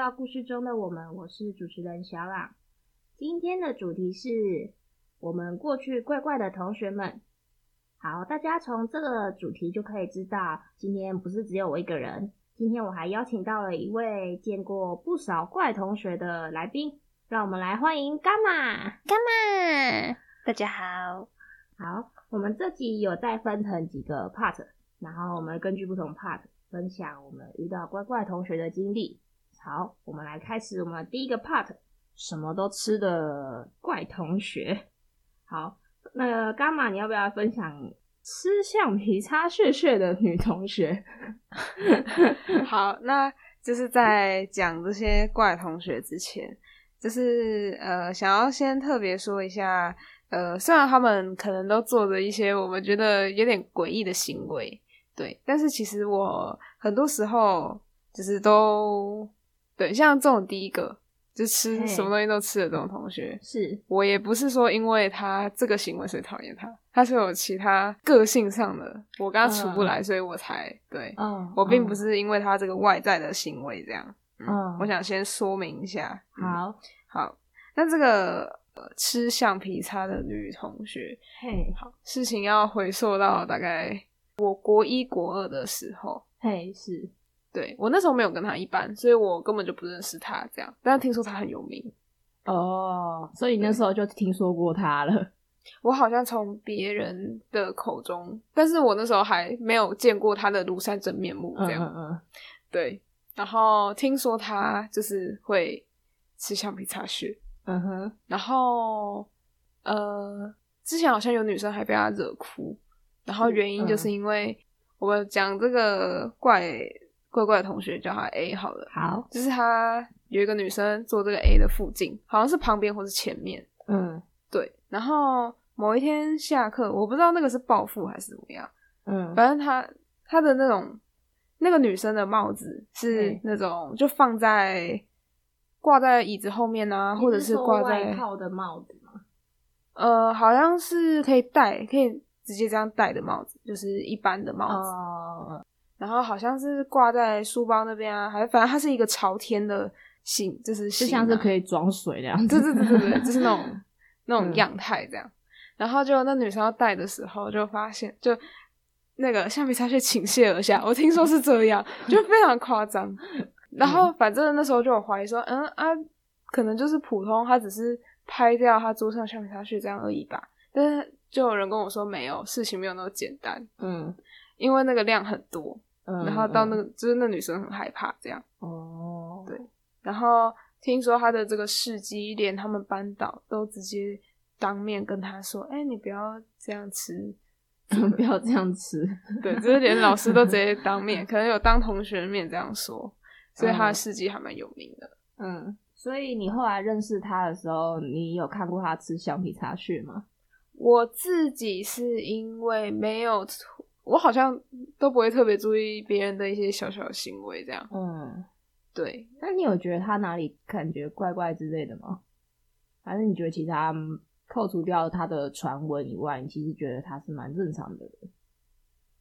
到故事中的我们，我是主持人小朗。今天的主题是我们过去怪怪的同学们。好，大家从这个主题就可以知道，今天不是只有我一个人。今天我还邀请到了一位见过不少怪同学的来宾，让我们来欢迎伽马。伽马，大家好。好，我们这集有再分成几个 part，然后我们根据不同 part 分享我们遇到怪怪同学的经历。好，我们来开始我们第一个 part，什么都吃的怪同学。好，那伽马，你要不要分享？吃橡皮擦屑屑的女同学，好，那就是在讲这些怪同学之前，就是呃，想要先特别说一下，呃，虽然他们可能都做着一些我们觉得有点诡异的行为，对，但是其实我很多时候就是都对，像这种第一个。就吃什么东西都吃的这种同学，是我也不是说因为他这个行为所以讨厌他，他是有其他个性上的，我跟他处不来，嗯、所以我才对，嗯、我并不是因为他这个外在的行为这样，嗯，嗯我想先说明一下，嗯、好，好，那这个、呃、吃橡皮擦的女同学，嘿，好，事情要回溯到大概我国一国二的时候，嘿，是。对，我那时候没有跟他一班，所以我根本就不认识他这样。但是听说他很有名哦，所以那时候就听说过他了。我好像从别人的口中，但是我那时候还没有见过他的庐山真面目这样。嗯，嗯嗯。对，然后听说他就是会吃橡皮擦屑。嗯哼。然后呃，之前好像有女生还被他惹哭，然后原因就是因为我们讲这个怪。怪怪的同学叫他 A 好了，好，就是他有一个女生坐这个 A 的附近，好像是旁边或是前面，嗯，对。然后某一天下课，我不知道那个是报复还是怎么样，嗯，反正他他的那种那个女生的帽子是那种就放在挂在椅子后面啊，或者是挂在外套的帽子吗？呃，好像是可以戴，可以直接这样戴的帽子，就是一般的帽子。哦然后好像是挂在书包那边啊，还反正它是一个朝天的形，就是就像是可以装水那样子。对对对对对，就是那种 那种样态这样。嗯、然后就那女生要戴的时候，就发现就那个橡皮擦屑倾泻而下。我听说是这样，就非常夸张。然后反正那时候就有怀疑说，嗯啊，可能就是普通，他只是拍掉他桌上橡皮擦屑这样而已吧。但是就有人跟我说，没有，事情没有那么简单。嗯，因为那个量很多。然后到那个，就是那女生很害怕这样。哦，对。然后听说他的这个事迹，连他们班导都直接当面跟他说：“哎、欸，你不要这样吃，不要这样吃。”对，就是连老师都直接当面，可能有当同学的面这样说。所以他的事迹还蛮有名的。嗯，所以你后来认识他的时候，你有看过他吃橡皮擦屑吗？我自己是因为没有。我好像都不会特别注意别人的一些小小行为，这样。嗯，对。那你有觉得他哪里感觉怪怪之类的吗？还是你觉得其他扣除掉他的传闻以外，你其实觉得他是蛮正常的人？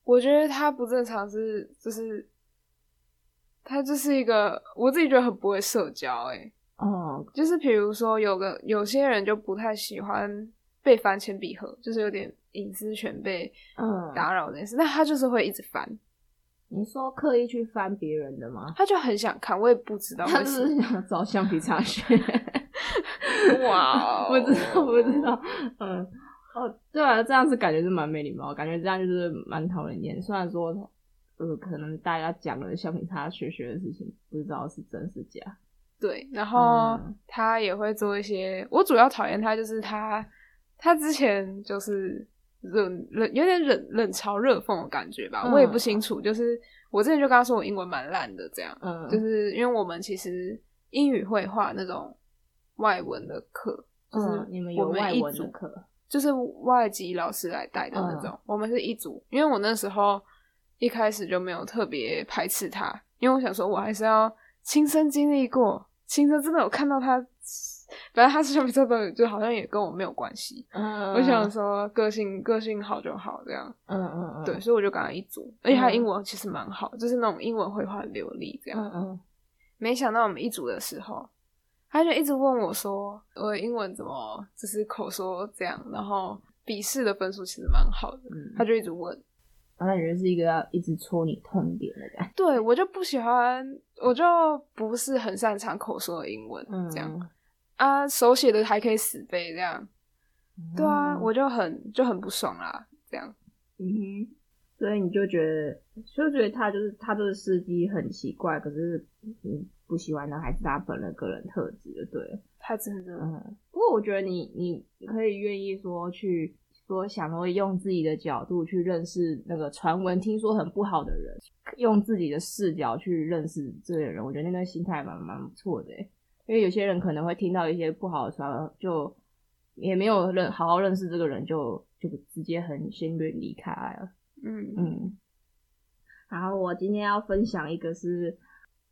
我觉得他不正常是，就是他就是一个我自己觉得很不会社交，欸，诶哦，就是比如说有个有些人就不太喜欢被翻铅笔盒，就是有点。隐私权被嗯打扰这件事，但、嗯、他就是会一直翻。你说刻意去翻别人的吗？他就很想看，我也不知道为什么。他是想找橡皮擦学。哇，不知道，不知道。嗯，哦，对啊，这样子感觉是蛮没礼貌，感觉这样就是蛮讨人厌。虽然说，呃，可能大家讲了橡皮擦学学的事情，不知道是真是假。对，然后他也会做一些。我主要讨厌他，就是他，他之前就是。冷冷有点冷冷嘲热讽的感觉吧，嗯、我也不清楚。就是我之前就跟他说我英文蛮烂的，这样，嗯，就是因为我们其实英语会画那种外文的课，就是你们有外文的课，就是外籍老师来带的那种。嗯、我们是一组，因为我那时候一开始就没有特别排斥他，因为我想说我还是要亲身经历过，亲身真的有看到他。反正他是橡皮擦的，就好像也跟我没有关系。嗯，我想说个性个性好就好，这样。嗯嗯嗯。对，所以我就跟他一组，而且他英文其实蛮好，就是那种英文会话流利这样。嗯嗯。没想到我们一组的时候，他就一直问我说：“我的英文怎么就是口说这样？”然后笔试的分数其实蛮好的，嗯、他就一直问。我感觉是一个要一直戳你痛点的感觉。对，我就不喜欢，我就不是很擅长口说的英文，嗯、这样啊，手写的还可以死背这样。嗯、对啊，我就很就很不爽啦，这样。嗯哼，所以你就觉得，就觉得他就是他这个司机很奇怪，可是你不喜欢的还是他本人个人特质，就对了。太真的。嗯。不过我觉得你你可以愿意说去。说想说用自己的角度去认识那个传闻听说很不好的人，用自己的视角去认识这些人，我觉得那个心态蛮蛮不错的。因为有些人可能会听到一些不好的传闻，就也没有认好好认识这个人就，就就直接很先远离开了。嗯嗯。然后我今天要分享一个是，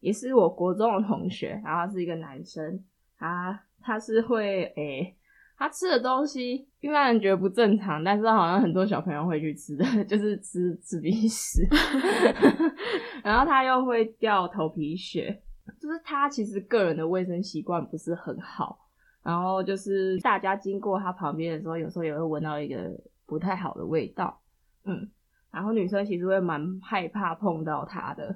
也是我国中的同学，然后是一个男生，他他是会诶。欸他吃的东西一般人觉得不正常，但是好像很多小朋友会去吃的，就是吃吃鼻屎。然后他又会掉头皮屑，就是他其实个人的卫生习惯不是很好。然后就是大家经过他旁边的时候，有时候也会闻到一个不太好的味道。嗯，然后女生其实会蛮害怕碰到他的。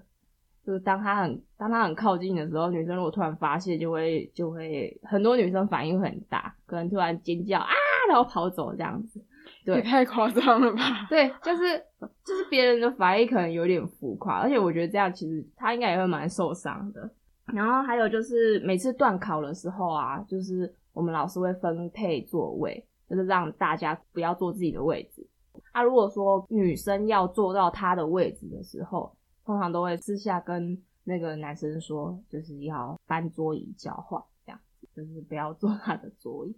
就是当他很当他很靠近的时候，女生如果突然发现，就会就会很多女生反应会很大，可能突然尖叫啊，然后跑走这样子。对，也太夸张了吧？对，就是就是别人的反应可能有点浮夸，而且我觉得这样其实他应该也会蛮受伤的。然后还有就是每次断考的时候啊，就是我们老师会分配座位，就是让大家不要坐自己的位置。啊，如果说女生要坐到她的位置的时候，通常都会私下跟那个男生说，就是要搬桌椅交换，这样子，就是不要坐 他的桌椅。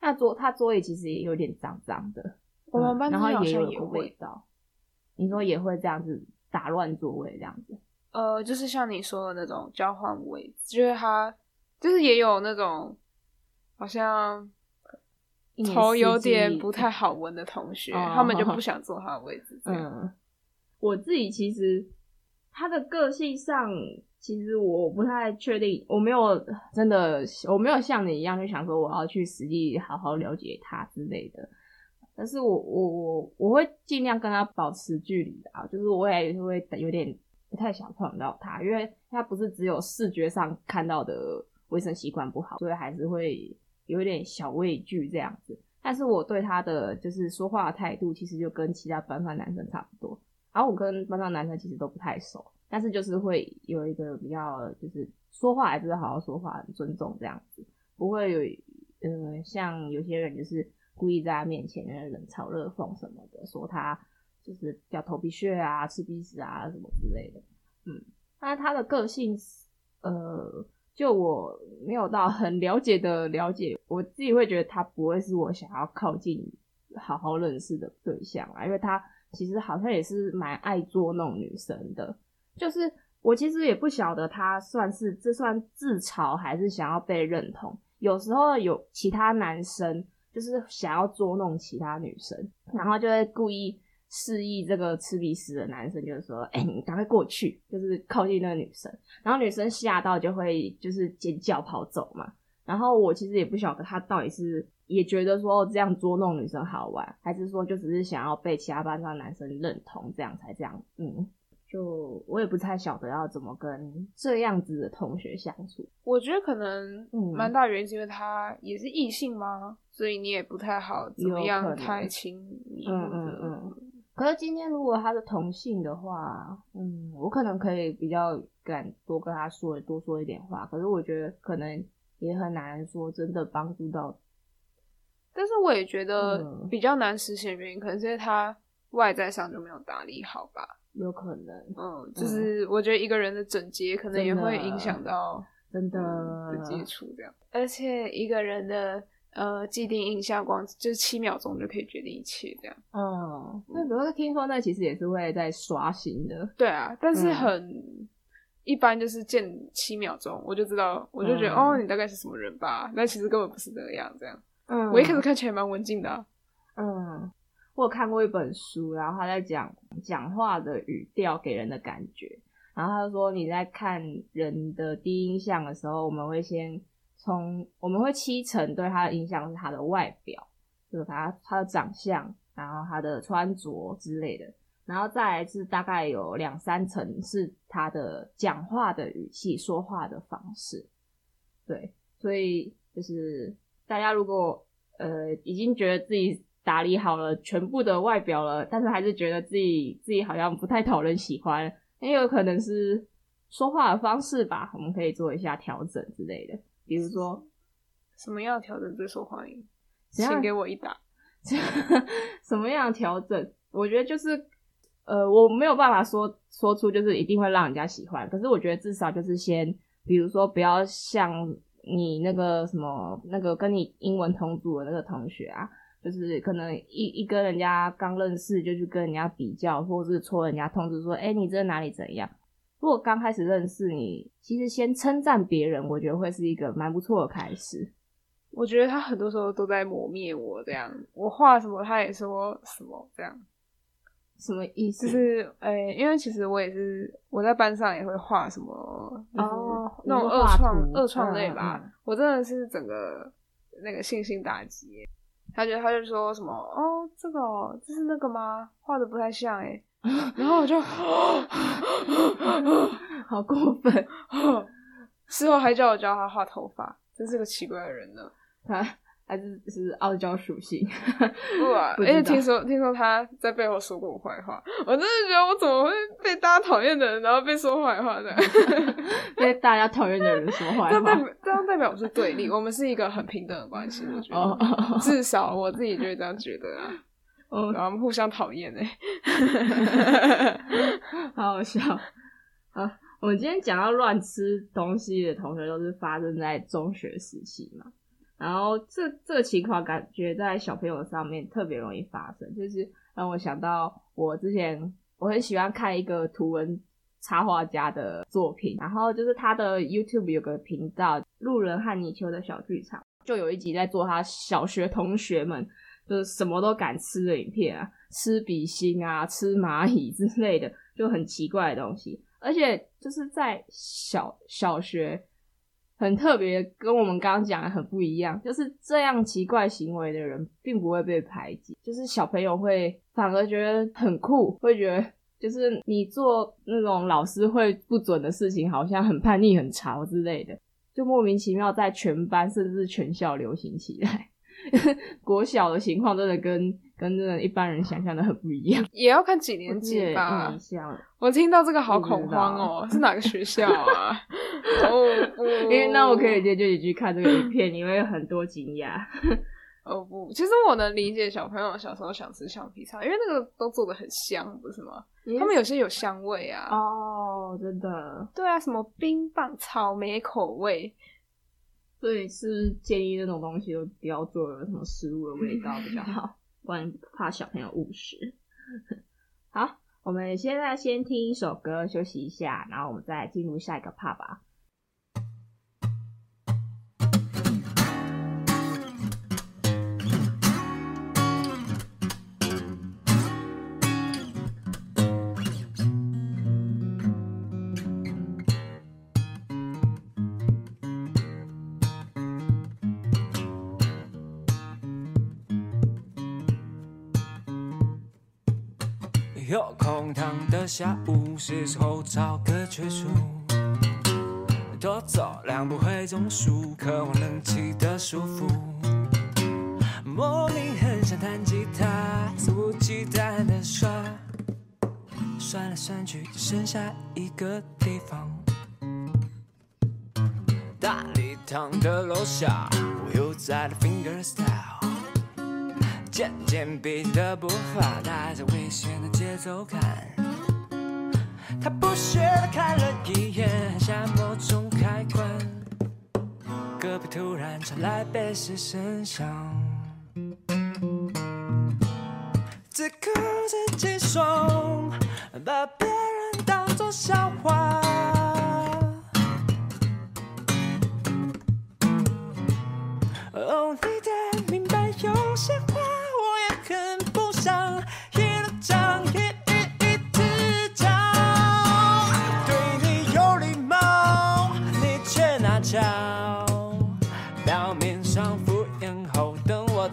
那桌他桌椅其实也有点脏脏的，我们班然后也有味道。你说也会这样子打乱座位这样子？呃，就是像你说的那种交换位置，就是他就是也有那种好像头有点不太好闻的同学，他们就不想坐他的位置。嗯，我自己其实。他的个性上，其实我不太确定，我没有真的，我没有像你一样就想说我要去实际好好了解他之类的。但是我我我我会尽量跟他保持距离的啊，就是我也会有点不太想碰到他，因为他不是只有视觉上看到的卫生习惯不好，所以还是会有一点小畏惧这样子。但是我对他的就是说话的态度，其实就跟其他班上男生差不多。然后我跟班上男生其实都不太熟，但是就是会有一个比较，就是说话还是好好说话，很尊重这样子，不会有，呃，像有些人就是故意在他面前冷嘲热讽什么的，说他就是掉头皮屑啊、吃鼻屎啊什么之类的。嗯，那他的个性，呃，就我没有到很了解的了解，我自己会觉得他不会是我想要靠近、好好认识的对象啊，因为他。其实好像也是蛮爱捉弄女生的，就是我其实也不晓得他算是这算自嘲还是想要被认同。有时候有其他男生就是想要捉弄其他女生，然后就会故意示意这个吃鼻屎的男生，就是说：“哎、欸，你赶快过去，就是靠近那个女生。”然后女生吓到就会就是尖叫跑走嘛。然后我其实也不晓得他到底是。也觉得说这样捉弄女生好玩，还是说就只是想要被其他班上男生认同，这样才这样？嗯，就我也不太晓得要怎么跟这样子的同学相处。我觉得可能蛮大原因是因为他也是异性吗？嗯、所以你也不太好怎么样太亲密。嗯嗯嗯。可是今天如果他是同性的话，嗯，我可能可以比较敢多跟他说多说一点话。可是我觉得可能也很难说真的帮助到。但是我也觉得比较难实现的原因，可能是因为他外在上就没有打理好吧？有可能，嗯，就是我觉得一个人的整洁可能也会影响到真的、嗯、的接触这样，而且一个人的呃既定印象光就是七秒钟就可以决定一切这样。嗯，那比如说听说那其实也是会在刷新的，对啊，但是很、嗯、一般，就是见七秒钟我就知道，我就觉得、嗯、哦，你大概是什么人吧？那其实根本不是这样，这样。嗯，我一开始看起来蛮文静的啊。嗯，我有看过一本书，然后他在讲讲话的语调给人的感觉，然然后他就说，你在看人的第一印象的时候，我们会先从我们会七成对他的印象是他的外表，就是他他的长相，然后他的穿着之类的，然后再来是大概有两三层是他的讲话的语气、说话的方式。对，所以就是大家如果呃已经觉得自己打理好了全部的外表了，但是还是觉得自己自己好像不太讨人喜欢。也有可能是说话的方式吧，我们可以做一下调整之类的。比如说，什么样调整最受欢迎？请给我一打。什么样调整？我觉得就是，呃，我没有办法说说出就是一定会让人家喜欢。可是我觉得至少就是先，比如说不要像你那个什么那个跟你英文同组的那个同学啊。就是可能一一跟人家刚认识就去跟人家比较，或者是戳人家痛处说，哎、欸，你这哪里怎样？如果刚开始认识你，其实先称赞别人，我觉得会是一个蛮不错的开始。我觉得他很多时候都在磨灭我，这样我画什么他也说什么，这样什么意思？就是哎、欸，因为其实我也是我在班上也会画什么哦，那种二创二创类吧、嗯嗯，我真的是整个那个信心打击。他觉得他就说什么哦，这个哦，这是那个吗？画的不太像诶。然后我就 好过分，事后还叫我教他画头发，真是个奇怪的人呢。他。还是是傲娇属性，不啊！而且听说听说他在背后说过我坏话，我真的觉得我怎么会被大家讨厌的人，然后被说坏话的？被大家讨厌的人说坏话，这代表这样代表我是对立，我们是一个很平等的关系，我觉得，oh. 至少我自己就会这样觉得啊。嗯，然后互相讨厌哎，好好笑啊！我们今天讲到乱吃东西的同学，都是发生在中学时期嘛。然后这这个情况感觉在小朋友上面特别容易发生，就是让我想到我之前我很喜欢看一个图文插画家的作品，然后就是他的 YouTube 有个频道“路人和泥鳅的小剧场”，就有一集在做他小学同学们就是什么都敢吃的影片啊，吃笔芯啊，吃蚂蚁之类的，就很奇怪的东西，而且就是在小小学。很特别，跟我们刚刚讲的很不一样。就是这样奇怪行为的人，并不会被排挤，就是小朋友会反而觉得很酷，会觉得就是你做那种老师会不准的事情，好像很叛逆、很潮之类的，就莫名其妙在全班甚至全校流行起来。国小的情况真的跟跟真的一般人想象的很不一样，也要看几年级吧。我听到这个好恐慌哦，是哪个学校啊？哦不，因为那我可以直接就你去看这个影片，你会有很多惊讶。哦不，其实我能理解小朋友小时候想吃橡皮擦，因为那个都做的很香，不是吗他们有些有香味啊。哦、oh，真的。对啊，什么冰棒、草莓口味。所以是建议那种东西都不要做有什么食物的味道比较好，不然怕小朋友误食。好，我们现在先听一首歌休息一下，然后我们再进入下一个 part 吧。下午，是时候找个去处，多走两步会中暑，渴望冷气的舒服。莫名很想弹吉他，肆无忌惮的耍，算来算去只剩下一个地方。大礼堂的楼下，我又在了 fingerstyle。渐渐逼的步伐，带着危险的节奏感。他不屑的看了一眼，按下某种开关。隔壁突然传来贝斯声响，此刻自己爽，把别人当作笑话。哦，你得明白有些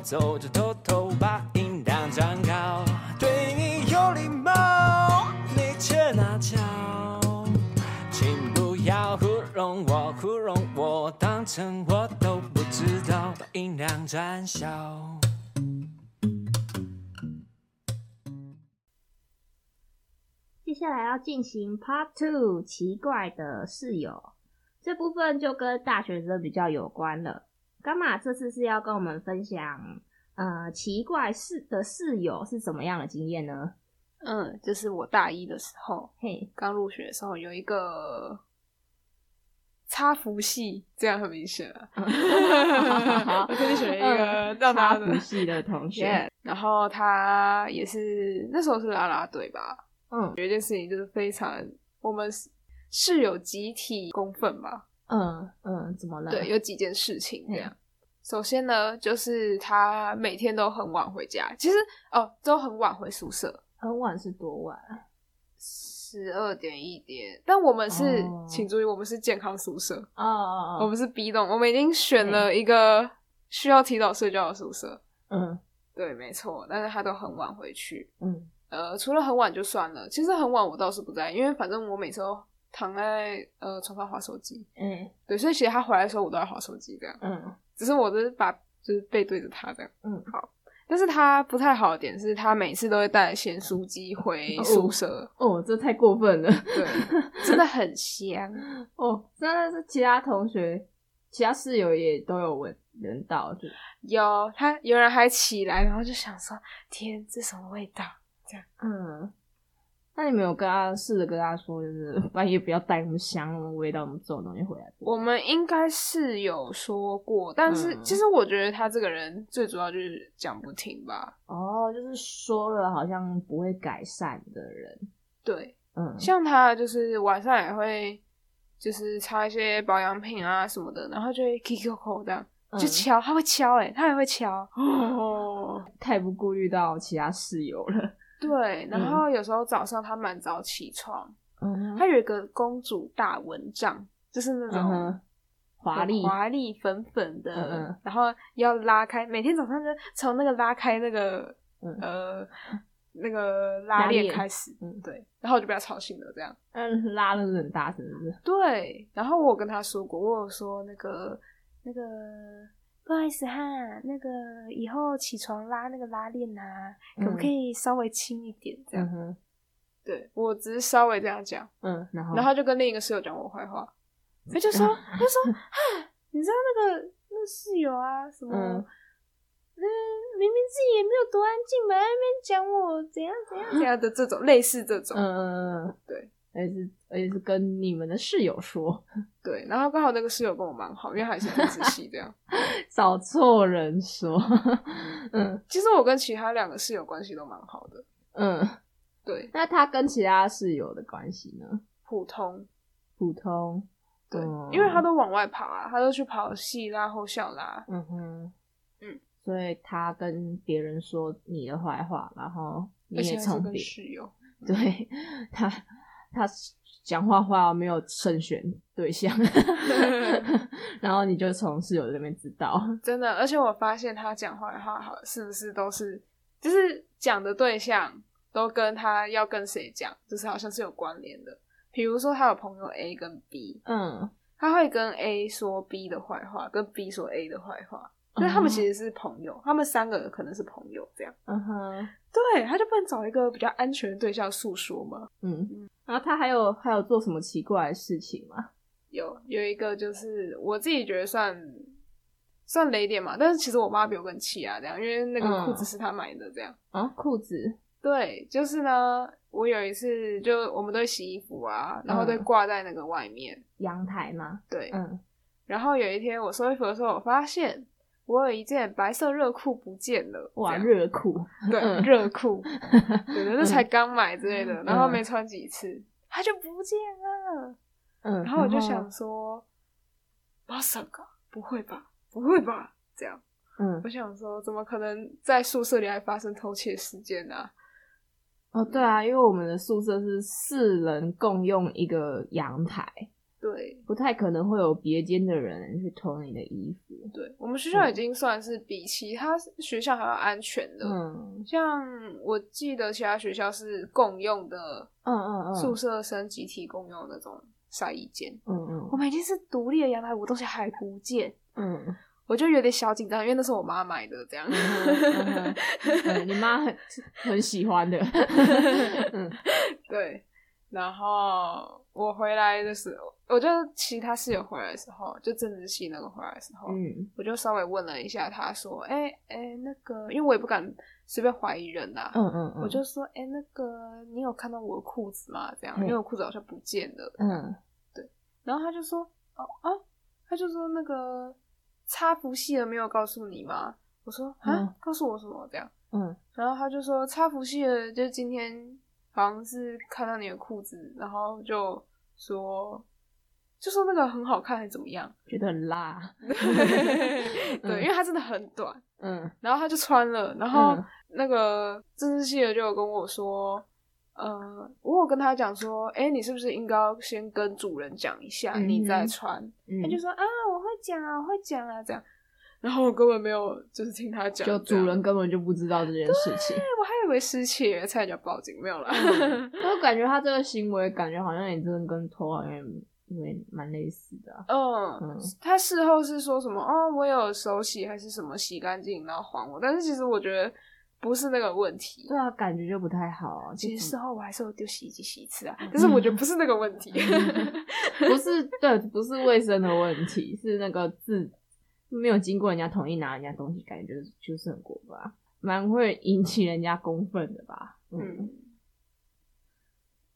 走着偷偷把音量转高，对你有礼貌，你却拿翘，请不要糊弄我，糊弄我，当成我都不知道，把音量转小。接下来要进行 Part Two，奇怪的室友，这部分就跟大学生比较有关了。干嘛这次是要跟我们分享，呃，奇怪室的室友是怎么样的经验呢？嗯，就是我大一的时候，嘿，刚入学的时候有一个插服系，这样很明显啊。我特别选一个插服系的同学，yeah, 然后他也是那时候是啦啦队吧。嗯，有一件事情就是非常我们室友集体公愤吧。嗯嗯，怎么了？对，有几件事情这样。首先呢，就是他每天都很晚回家，其实哦，都很晚回宿舍。很晚是多晚？十二点一点。但我们是，哦、请注意，我们是健康宿舍。哦哦哦。我们是 B 栋，我们已经选了一个需要提早睡觉的宿舍。嗯，对，没错。但是他都很晚回去。嗯。呃，除了很晚就算了，其实很晚我倒是不在，因为反正我每次都躺在呃床上划手机，嗯，对，所以其实他回来的时候我都在划手机这样，嗯，只是我就是把就是背对着他这样，嗯，好，但是他不太好的点是他每次都会带咸酥鸡回宿舍，哦，哦，这太过分了，对，真的很香，哦，真的是其他同学、其他室友也都有闻闻到，就。有他有人还起来，然后就想说，天，这什么味道？这样，嗯，那你没有跟他试着跟他说，就是 半夜不要带那么香、那么味道那么重的东西回来？我们应该是有说过，但是、嗯、其实我觉得他这个人最主要就是讲不听吧。哦，就是说了好像不会改善的人。对，嗯，像他就是晚上也会就是擦一些保养品啊什么的，然后就会这样。就敲，他会敲，诶，他也会敲，哦，太不顾虑到其他室友了。对，然后有时候早上他蛮早起床，嗯，他有一个公主大蚊帐，就是那种华丽、华丽粉粉的，嗯，然后要拉开，每天早上就从那个拉开那个，嗯、呃，那个拉链开始，嗯，对，然后我就被他吵醒了，这样，嗯，拉的很大声，是不是？对，然后我跟他说过，我有说那个。那个不好意思哈，那个以后起床拉那个拉链啊，可不可以稍微轻一点？这样，嗯、对，我只是稍微这样讲，嗯，然后，然后他就跟另一个室友讲我坏话，他就说，他就说，哈，你知道那个那室友啊，什么，明明自己也没有多安静嘛，在那边讲我怎样怎样怎样的这种，类似这种，嗯嗯嗯，对。而且是而且是跟你们的室友说，对，然后刚好那个室友跟我蛮好，因为还是很仔细这样，找错人说，嗯，其实我跟其他两个室友关系都蛮好的，嗯，对，那他跟其他室友的关系呢？普通，普通，对，嗯，因为他都往外跑啊，他都去跑戏啦后校啦，嗯哼，嗯，所以他跟别人说你的坏话，然后你也从别室友，对他。他讲话话没有慎选对象，然后你就从室友这边知道，真的。而且我发现他讲话的话，好是不是都是，就是讲的对象都跟他要跟谁讲，就是好像是有关联的。比如说他有朋友 A 跟 B，嗯，他会跟 A 说 B 的坏话，跟 B 说 A 的坏话，因为他们其实是朋友，他们三个可能是朋友这样。嗯哼，对，他就不能找一个比较安全的对象诉说吗？嗯嗯。然后他还有还有做什么奇怪的事情吗？有有一个就是我自己觉得算算雷点嘛，但是其实我妈比我更气啊，这样，因为那个裤子是他买的，这样。啊，裤子，对，就是呢，我有一次就我们都会洗衣服啊，然后都挂在那个外面。阳台嘛，对，嗯，然后有一天我收衣服的时候，我发现我有一件白色热裤不见了，哇，热裤，对，热裤，对，那才刚买之类的，然后没穿几次，它就不见了。嗯，然后我就想说，まさか不会吧，不会吧，这样，嗯，我想说，怎么可能在宿舍里还发生偷窃事件呢？哦，对啊，因为我们的宿舍是四人共用一个阳台， 对，不太可能会有别间的人去偷你的衣服。对，我们学校已经算是比其他学校还要安全的。嗯，像我记得其他学校是共用的，嗯嗯嗯，宿舍生集体共用的那种晒衣间。嗯嗯，我们已经是独立的阳台，我东西还不见。嗯。我就有点小紧张，因为那是我妈买的，这样。你妈很很喜欢的。嗯，对。然后我回来的时候，我就其他室友回来的时候，就政治系那个回来的时候，嗯，我就稍微问了一下，他说：“哎、欸、哎、欸，那个，因为我也不敢随便怀疑人呐，嗯嗯嗯，我就说：哎、欸，那个，你有看到我的裤子吗？这样，因为我裤子好像不见了。嗯，对。然后他就说：哦啊，他就说那个。”插服系的没有告诉你吗？我说啊，嗯、告诉我什么这样？嗯，然后他就说插服系的，就今天好像是看到你的裤子，然后就说就说那个很好看，还是怎么样？觉得很辣。对，嗯、因为它真的很短。嗯，然后他就穿了，然后那个政治系的就有跟我说。呃，我有跟他讲说，哎、欸，你是不是应该先跟主人讲一下，嗯、你再穿？嗯、他就说啊，我会讲啊，我会讲啊，这样。然后我根本没有就是听他讲，就主人根本就不知道这件事情。我还以为失窃，差点报警，没有啦。嗯、我感觉他这个行为，感觉好像也真的跟偷好像因为蛮类似的、啊。嗯，嗯他事后是说什么？哦，我有手洗还是什么洗干净然后还我？但是其实我觉得。不是那个问题，对啊，感觉就不太好啊。其实事后我还是有丢洗衣机洗一次啊，但是我觉得不是那个问题，不是对，不是卫生的问题，是那个字没有经过人家同意拿人家东西，感觉就是就是很过分，蛮会引起人家公愤的吧。嗯，嗯，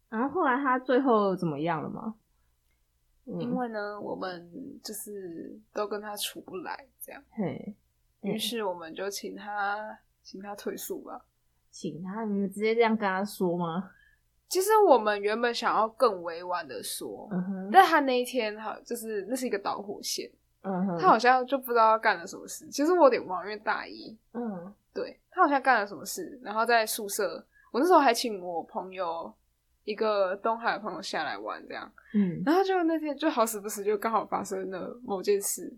然后后来他最后怎么样了吗？嗯、因为呢，我们就是都跟他处不来，这样，嘿，于是我们就请他。请他退宿吧，请他，你们直接这样跟他说吗？其实我们原本想要更委婉的说，嗯哼，但他那一天哈，就是那是一个导火线，嗯哼，他好像就不知道干了什么事。其实我有点忘，因为大一，嗯，对，他好像干了什么事，然后在宿舍，我那时候还请我朋友一个东海的朋友下来玩，这样，嗯，然后就那天就好死不死就刚好发生了某件事，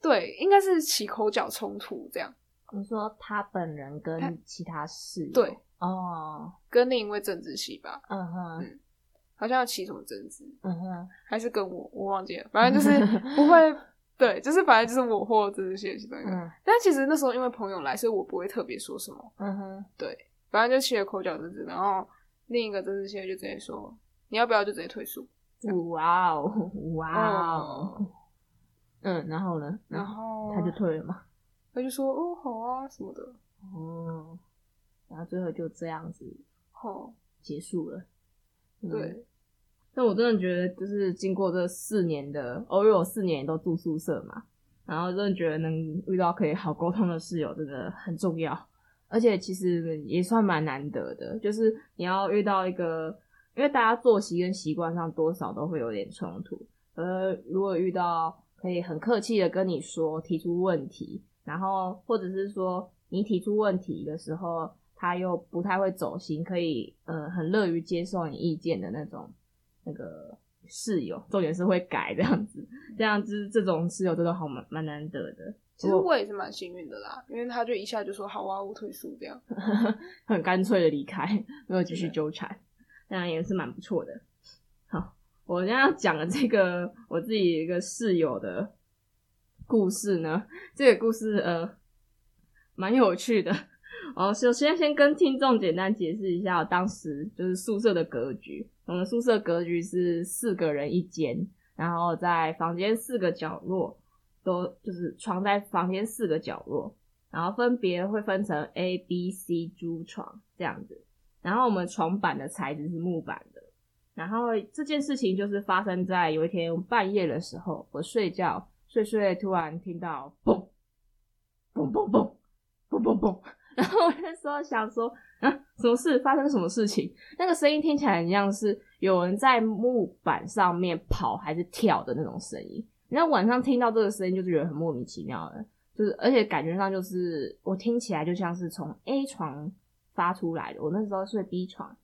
对，应该是起口角冲突这样。你说他本人跟其他室友？对。哦，跟另一位政治系吧，嗯哼，嗯，好像要起什么争执，嗯哼，还是跟我我忘记了，反正就是 不会，对，就是反正就是我或政治系的其中一个，嗯，但其实那时候因为朋友来，所以我不会特别说什么，嗯哼，对，反正就起了口角争执，然后另一个政治系就直接说，你要不要就直接退出？哇哦，哇哦，嗯，然后呢？然后他就退了嘛？他就说：“哦，好啊，什么的。”哦，然后最后就这样子，好结束了。嗯、对，但我真的觉得，就是经过这四年的，哦，因为我四年都住宿舍嘛，然后真的觉得能遇到可以好沟通的室友真的很重要，而且其实也算蛮难得的，就是你要遇到一个，因为大家作息跟习惯上多少都会有点冲突，而如果遇到可以很客气的跟你说，提出问题。然后，或者是说你提出问题的时候，他又不太会走心，可以呃很乐于接受你意见的那种那个室友，重点是会改这样子，这样子这种室友真的好蛮蛮难得的。其实我也是蛮幸运的啦，因为他就一下就说好啊，我退宿这样，很干脆的离开，没有继续纠缠，这样也是蛮不错的。好，我现在要讲的这个我自己一个室友的。故事呢？这个故事呃，蛮有趣的。哦，首先先跟听众简单解释一下，当时就是宿舍的格局。我们宿舍格局是四个人一间，然后在房间四个角落都就是床在房间四个角落，然后分别会分成 A、B、C 猪床这样子。然后我们床板的材质是木板的。然后这件事情就是发生在有一天半夜的时候，我睡觉。睡睡，突然听到嘣嘣嘣嘣嘣嘣嘣，然后我那时候想说啊，什么事？发生什么事情？那个声音听起来很像是有人在木板上面跑还是跳的那种声音。然后晚上听到这个声音，就是觉得很莫名其妙的，就是而且感觉上就是我听起来就像是从 A 床发出来的。我那时候睡 B 床，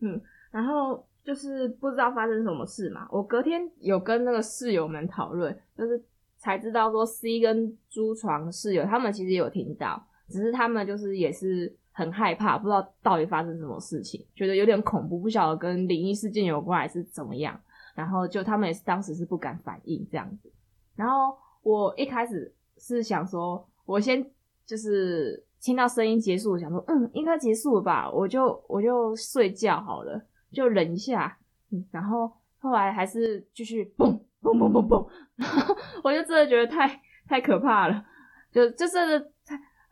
嗯，然后。就是不知道发生什么事嘛。我隔天有跟那个室友们讨论，就是才知道说 C 跟猪床室友他们其实有听到，只是他们就是也是很害怕，不知道到底发生什么事情，觉得有点恐怖，不晓得跟灵异事件有关还是怎么样。然后就他们也是当时是不敢反应这样子。然后我一开始是想说，我先就是听到声音结束，我想说嗯，应该结束了吧，我就我就睡觉好了。就忍一下，然后后来还是继续蹦蹦蹦蹦蹦，然后 我就真的觉得太太可怕了，就就真的，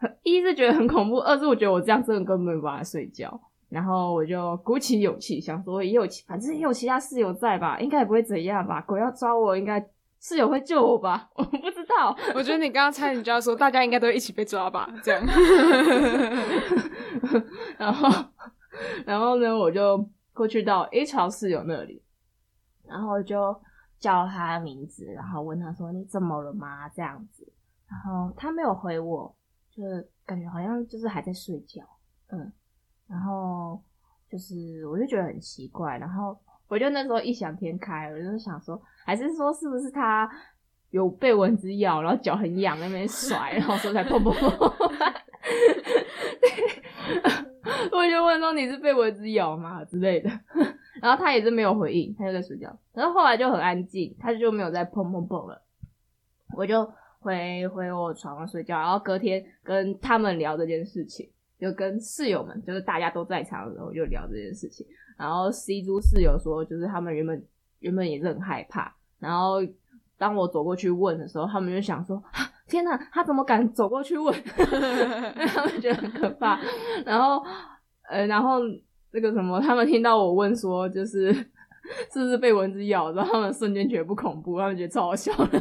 一是觉得很恐怖，二是我觉得我这样真的根本没办法睡觉，然后我就鼓起勇气想说也有其，反正也有其他室友在吧，应该也不会怎样吧，鬼要抓我，应该室友会救我吧，我不知道，我觉得你刚刚猜，你就要说大家应该都一起被抓吧，这样，然后然后呢，我就。过去到 A 床室友那里，然后就叫他的名字，然后问他说：“你怎么了吗？”这样子，然后他没有回我，就是感觉好像就是还在睡觉，嗯，然后就是我就觉得很奇怪，然后我就那时候异想天开，我就想说，还是说是不是他有被蚊子咬，然后脚很痒，那边甩，然后说才砰砰砰。我就问说，你是被蚊子咬吗之类的，然后他也是没有回应，他就在睡觉。然后后来就很安静，他就没有再砰砰砰了。我就回回我床上睡觉，然后隔天跟他们聊这件事情，就跟室友们，就是大家都在场的时候就聊这件事情。然后 C 猪室友说，就是他们原本原本也是很害怕，然后当我走过去问的时候，他们就想说。天哪，他怎么敢走过去问？他们觉得很可怕。然后，呃，然后那个什么，他们听到我问说，就是 是不是被蚊子咬，然后他们瞬间觉得不恐怖，他们觉得超好笑的。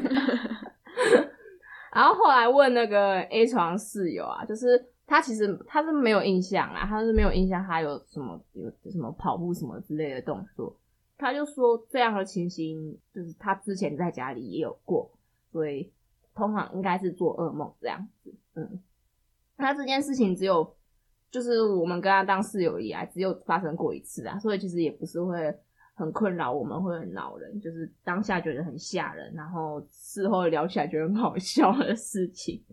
然后后来问那个 A 床室友啊，就是他其实他是没有印象啊，他是没有印象他有什么有什么跑步什么之类的动作。他就说这样的情形，就是他之前在家里也有过，所以。通常应该是做噩梦这样子，嗯，那这件事情只有就是我们跟他当室友以来只有发生过一次啊，所以其实也不是会很困扰我们，会很恼人，就是当下觉得很吓人，然后事后聊起来觉得很好笑的事情，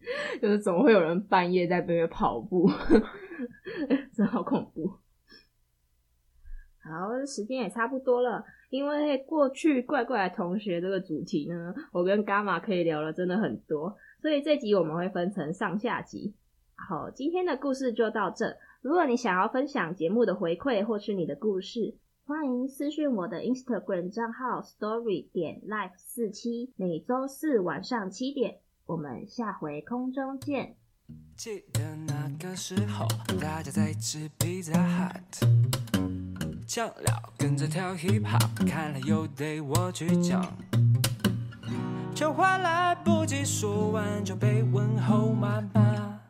就是怎么会有人半夜在边边跑步，真好恐怖。好，时间也差不多了。因为过去怪怪的同学这个主题呢，我跟伽马可以聊了真的很多，所以这集我们会分成上下集。好，今天的故事就到这。如果你想要分享节目的回馈或是你的故事，欢迎私讯我的 Instagram 账号 Story 点 Life 四七，每周四晚上七点，我们下回空中见。记得那个时候，大家在吃 Pizza Hut。酱料跟着跳 hip hop，看来又得我去讲。这话来不及说完，就被问候妈妈。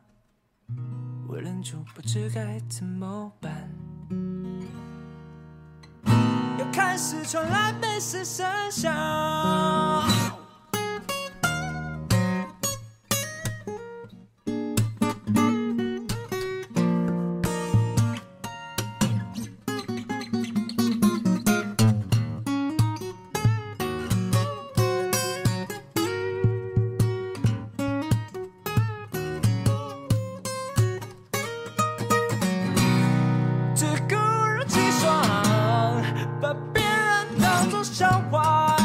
我忍住，不知该怎么办。是传来贝斯声响。当作笑话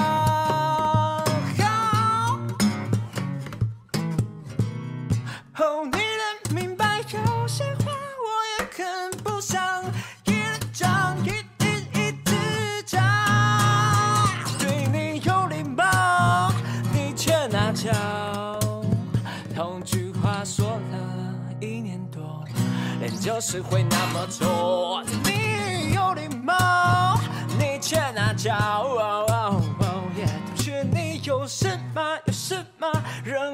好哦你能明白有些话我也很不想一人家一一一直讲对你有礼貌你却拿脚同句话说了一年多人就是会那么做你有礼貌欠那骄傲。对，你有什么有什么惹